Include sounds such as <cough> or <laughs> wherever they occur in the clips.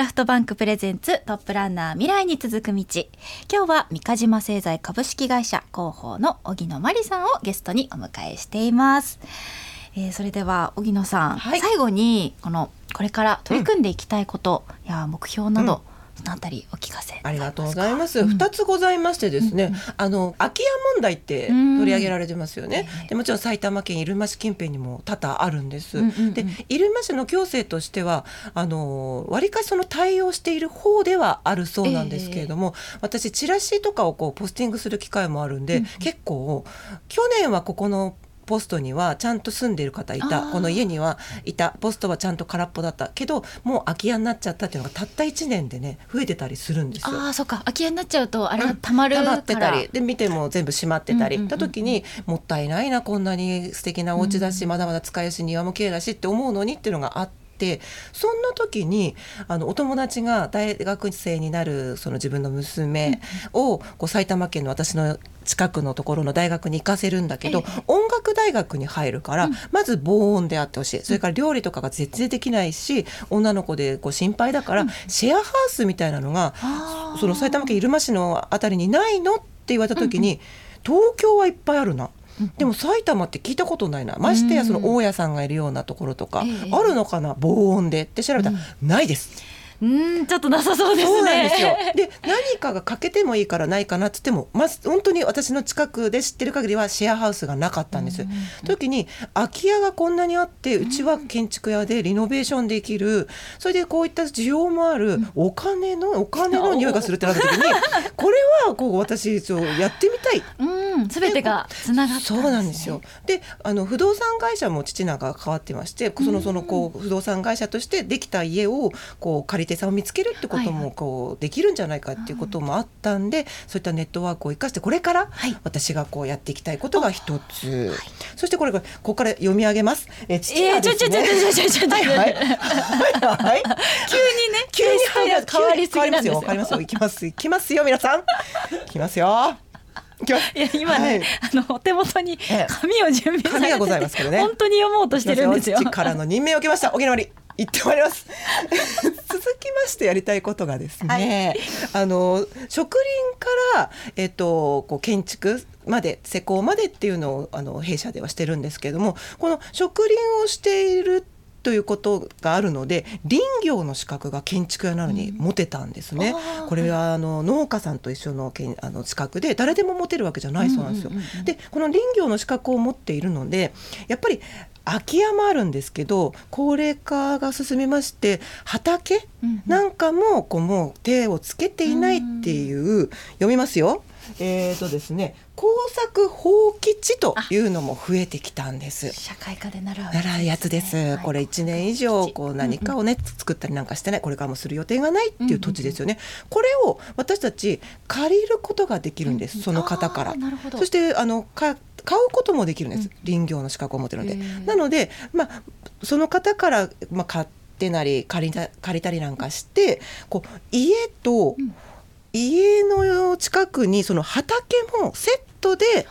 ラフトバンクプレゼンツトップランナー未来に続く道。今日は三ヶ島製材株式会社広報の荻野真理さんをゲストにお迎えしています、えー、それでは荻野さん、はい。最後にこのこれから取り組んでいきたいことや目標など、そのあたりお聞かせありがとうございます。うん。二、つございましてですね、あの空き家問題って取り上げられてますよね。うん。でもちろん埼玉県入間市近辺にも多々あるんです。うんうんうん。で入間市の行政としてはあの割かしその対応している方ではあるそうなんですけれども、私チラシとかをこうポスティングする機会もあるんで、うんうん。結構去年はここのポストにはちゃんと住んでいる方いた。この家にはいた。ポストはちゃんと空っぽだったけどもう空き家になっちゃったっていうのがたった1年でね増えてたりするんですよ。ああそっか。空き家になっちゃうとあれがたまるから、溜まってたり。で見ても全部閉まってたり。うんうんうんうん。た時にもったいないなこんなに素敵なお家だし、うん。まだまだ使いやすい庭も綺麗だしって思うのにっていうのがあってそんな時にあのお友達が大学生になるその自分の娘をこう埼玉県の私の近くのところの大学に行かせるんだけど、ええ。音楽大学に入るから、うん。まず防音であってほしい。それから料理とかが絶対できないし女の子でこう心配だから、うん。シェアハウスみたいなのがその埼玉県入間市のあたりにないのって言われた時に、東京はいっぱいあるな。うんでも埼玉って聞いたことないな。ましてやその大家さんがいるようなところとか、ええ。あるのかな？防音でって調べたら、ないです。うんちょっとなさそうですね。そうなんですよ。で何かが欠けてもいいからないかなって言ってもまず本当に私の近くで知ってる限りはシェアハウスがなかったんです。うんうんうん。時に空き家がこんなにあってうちは建築屋でリノベーションできる。それでこういった需要もあるお金のお金の匂いがするってなった時に <laughs> これはこう私ちょやってみたい。うん全てがつながったそうなんですよ。で、あの不動産会社も父なんかが変わってまして、そのそのこう不動産会社としてできた家をこう借り手さんを見つけるってことはいはもこうできるんじゃないかっていうこともあったんで、そういったネットワークを生かしてこれからはい私がこうやっていきたいことが一つ。そしてこれこここから読み上げます。えー父はですね。ちょちょちょちょちょちょはいはいはいはい。<laughs> 急にね急に変わりすぎなんですよ変わりますよ。変わりますよ。いきます。いきますよ皆さん。いきますよ。いや今ね、はいあのお手元にええ紙を準備されてて紙がございますけどね本当に読もうとしてるんですよ。父からの任命を受けました沖縄に行ってまいります。<laughs> 続きましてやりたいことがですね、あの植林からえっとこう建築まで施工までっていうのをあの弊社ではしてるんですけれどもこの植林をしているということがあるので林業の資格が建築屋なのに持てたんですね。あーこれはあの農家さんと一緒のけんあの資格で誰でも持てるわけじゃないそうなんですよ。うんうんうんうんでこの林業の資格を持っているのでやっぱり空き家もあるんですけど高齢化が進みまして畑うんうんなんかもこうもう手をつけていないっていう読みますよ。えーとですね工作放棄地というのも増えてきたんです。社会科で習う習うやつです。はい。これ1年以上こう何かをね、作ったりなんかしてない。これからもする予定がないっていう土地ですよね。これを私たち借りることができるんです、その方から。なるほど。そしてあのか買うこともできるんです、林業の資格を持ってるので。なので、まあ、その方から、まあ、買ってなり借りた借りたりなんかしてこう家とん家の近くにその畑もセットで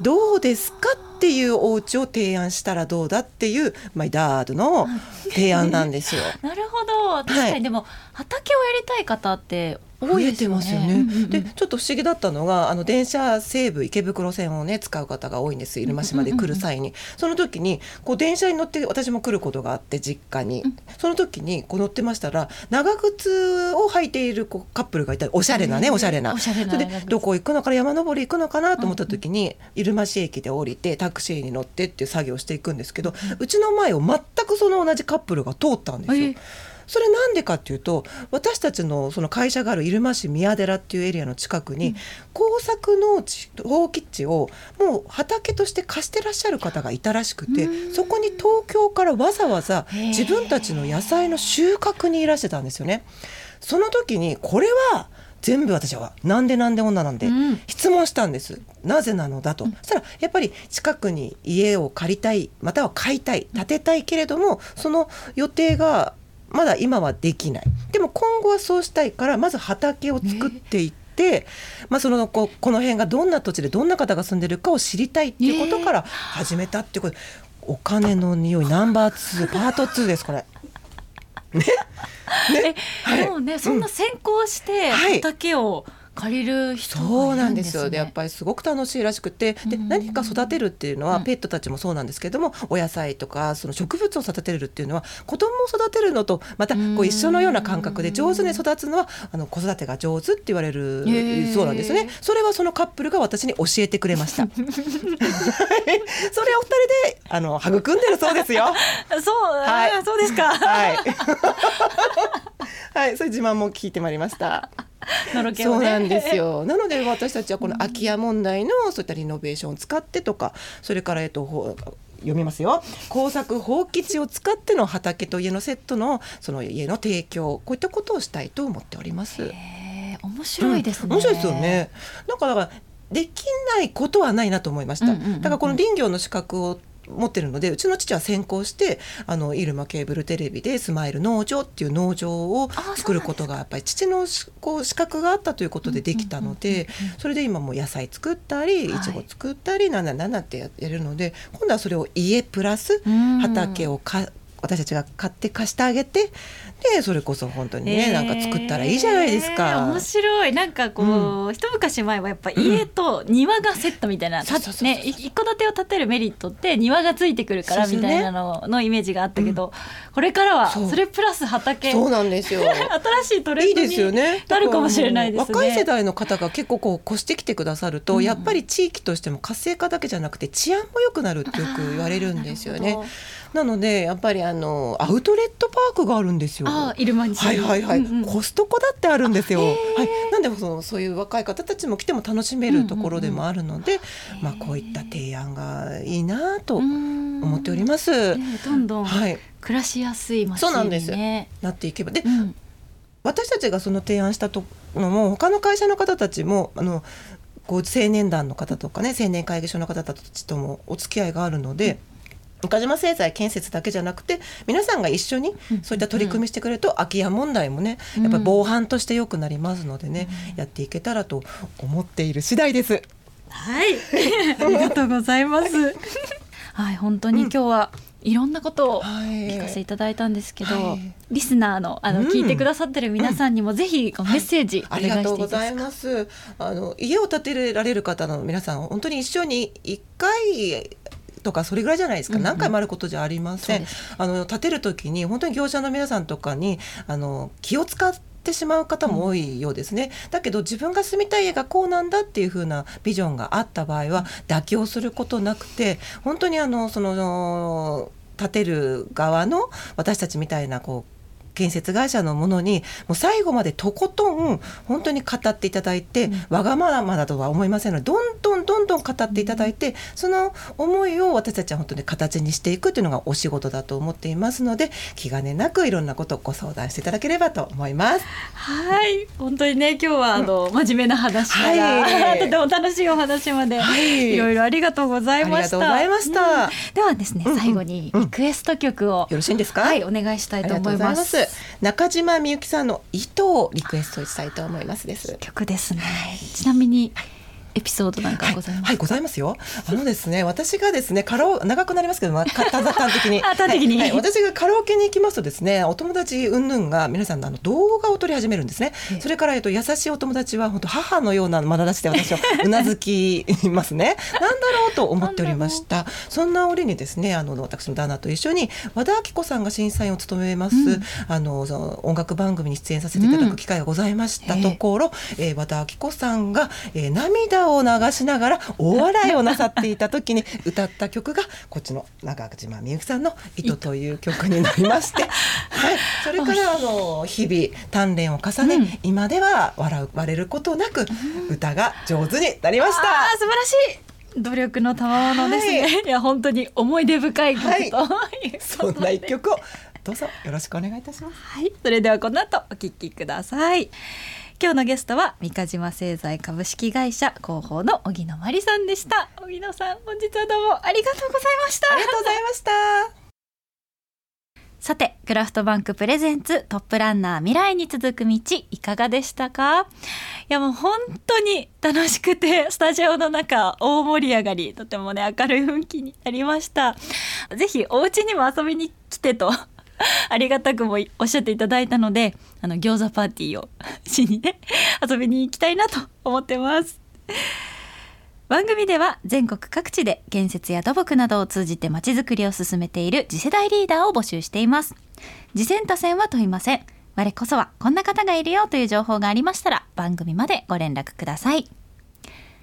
どうですかっていうお家を提案したらどうだっていうマイダードの提案なんですよ。<laughs> なるほど確かに、はいでも畑をやりたい方って。増えてますよね。うんうんうん。でちょっと不思議だったのがあの電車西武池袋線をね使う方が多いんです入間市まで来る際に、その時にこう電車に乗って私も来ることがあって実家に、うん。その時にこう乗ってましたら長靴を履いているこうカップルがいたりおしゃれなねおしゃれな。それでどこ行くのかな山登り行くのかなと思った時に、入間市駅で降りてタクシーに乗ってっていう作業をしていくんですけど、うちの前を全くその同じカップルが通ったんですよ。えそれなんでかっていうと私たちのその会社がある入間市宮寺っていうエリアの近くに、工作農地放棄地をもう畑として貸してらっしゃる方がいたらしくてうん。そこに東京からわざわざ自分たちの野菜の収穫にいらしてたんですよね。その時にこれは全部私はなんでなんで女なんで、うん。質問したんです。なぜなのだと、そしたらやっぱり近くに家を借りたいまたは買いたい建てたいけれどもその予定がまだ今はできない。でも今後はそうしたいからまず畑を作っていって、まあ、そのここの辺がどんな土地でどんな方が住んでるかを知りたいっていうことから始めたっていうこと、お金の匂いナンバー2パート2ですこれ。<laughs> ね、ね、でもね、そんな先行して畑を、借りる人、ね、そうなんですよ。でやっぱりすごく楽しいらしくてで何か育てるっていうのは、ペットたちもそうなんですけどもお野菜とかその植物を育てるっていうのは子供を育てるのとまたこう一緒のような感覚で上手に育つのはあの子育てが上手って言われるそうなんですね。それはそのカップルが私に教えてくれました。<laughs> それを二人であの育んでるそうですよ。そう、はい、そうですか。はい。はい、そういう自慢も聞いてまいりました。<laughs> ね、そうなんですよ。<laughs> なので私たちはこの空き家問題のそういったリノベーションを使ってとか、それからえっと読みますよ工作放棄地を使っての畑と家のセットのその家の提供こういったことをしたいと思っております。面白いですね、うん、面白いですよね。なんかだからできないことはないなと思いました。だからこの林業の資格を持ってるのでうちの父は先行してあの入間ケーブルテレビでスマイル農場っていう農場を作ることがやっぱり父のこう資格があったということでできたのでそれで今も野菜作ったりい。ちご作ったりなんだなんだってやるので今度はそれを家プラス畑をか私たちが買って貸してあげてでそれこそ本当にね、えー、なんか作ったらいいじゃないですか。面白い。なんかこう、うん、一昔前はやっぱ家と庭がセットみたいな、ね一戸建てを建てるメリットって庭がついてくるからみたいなののイメージがあったけど、うん、これからはそれプラス畑。そうなんですよ。<laughs> 新しいトレンドになるかもしれないですね。若い世代の方が結構こう越してきてくださると、うん、やっぱり地域としても活性化だけじゃなくて治安も良くなるってよく言われるんですよね。なのでやっぱりあのアウトレットパークがあるんですよ。あイルマにはいはいはい、うんうん、コストコだってあるんですよ。はい、なんでそのそういう若い方たちも来ても楽しめるところでもあるので、うんうんうん、まあこういった提案がいいなと思っております。どんどん暮らしやすい街に、ね、そうなんです。なっていけば。で、うん、私たちがその提案したとのも他の会社の方たちもあのこう青年団の方とかね青年会議所の方たちともお付き合いがあるので。岡島製材建設だけじゃなくて皆さんが一緒にそういった取り組みしてくれると空き家問題もねやっぱり防犯として良くなりますのでね、やっていけたらと思っている次第です。はい。<laughs> ありがとうございます。<laughs> はい本当に今日は、いろんなことを聞かせていただいたんですけど、はい、リスナーのあの、うん、聞いてくださってる皆さんにもぜひメッセージ、はい、ありがとうございます。あの家を建てられる方の皆さん本当に一緒に一回とかそれぐらいじゃないですか、何回もあることじゃありません。あの建てる時に本当に業者の皆さんとかにあの気を使ってしまう方も多いようですね、うん、だけど自分が住みたい家がこうなんだっていう風なビジョンがあった場合は妥協することなくて本当にあのその建てる側の私たちみたいなこう建設会社のものにもう最後までとことん本当に語っていただいて、うん、わがままだとは思いませんのでどんどんどんどん語っていただいてその思いを私たちは本当に形にしていくというのがお仕事だと思っていますので気兼ねなくいろんなことをご相談していただければと思います。はい本当にね今日はあの、うん、真面目な話から、はい、とても楽しいお話まで、はい、いろいろありがとうございました。ありがとうございました。うん、ではですね、最後にリクエスト曲を、よろしいんですか？はい、お願いしたいと思います。中島みゆきさんの糸をリクエストしたいと思いますです。曲ですね、ちなみに、エピソードなんかございます、はい、はい、ございますよ。あのですね、私がですね、カラオ長くなりますけど、まあ、端的に。<laughs> 端的に、はい、私がカラオケに行きますとですね、お友達云々が皆さんのあの動画を撮り始めるんですね。それからえっと優しいお友達は本当母のような眼差しで私を <laughs> うなずきますね。なんだろうと思っておりました。そんな折にですね、あの私の旦那と一緒に和田アキ子さんが審査員を務めます、うん、あのその音楽番組に出演させていただく機会がございましたところ、うん、えー、和田アキ子さんが、えー、涙を流しながら大笑いをなさっていた時に歌った曲がこっちの中島みゆきさんの「糸」という曲になりまして、<laughs> はい、それからあの日々鍛錬を重ね、うん、今では笑う笑れることなく歌が上手になりました。素晴らしい。努力の賜物ですね、はい、いや本当に思い出深い曲と、はい、そんな一曲をどうぞよろしくお願いいたします。はい、それではこの後お聞きください。今日のゲストは三ヶ島製材株式会社広報の荻野真理さんでした。荻野さん本日はどうもありがとうございました。ありがとうございました。さてクラフトバンクプレゼンツトップランナー未来に続く道いかがでしたか？いやもう本当に楽しくて <laughs> スタジオの中大盛り上がりとてもね明るい雰囲気になりました。ぜひお家にも遊びに来てとありがたくもおっしゃっていただいたのであの餃子パーティーをしにね <laughs> 遊びに行きたいなと思ってます。番組では全国各地で建設や土木などを通じてまちづくりを進めている次世代リーダーを募集しています。次戦他戦は問いません。我こそはこんな方がいるよという情報がありましたら番組までご連絡ください。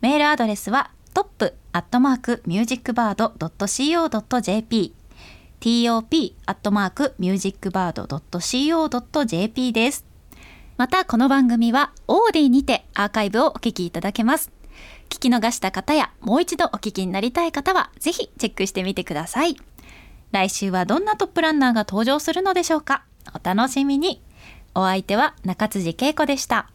メールアドレスはトップアットマークミュージックバード .co.jp top アットマークミュージックバード .co.jp です。またこの番組はオーディにてアーカイブをお聞きいただけます。聞き逃した方やもう一度お聞きになりたい方はぜひチェックしてみてください。来週はどんなトップランナーが登場するのでしょうか？お楽しみに。お相手は中辻恵子でした。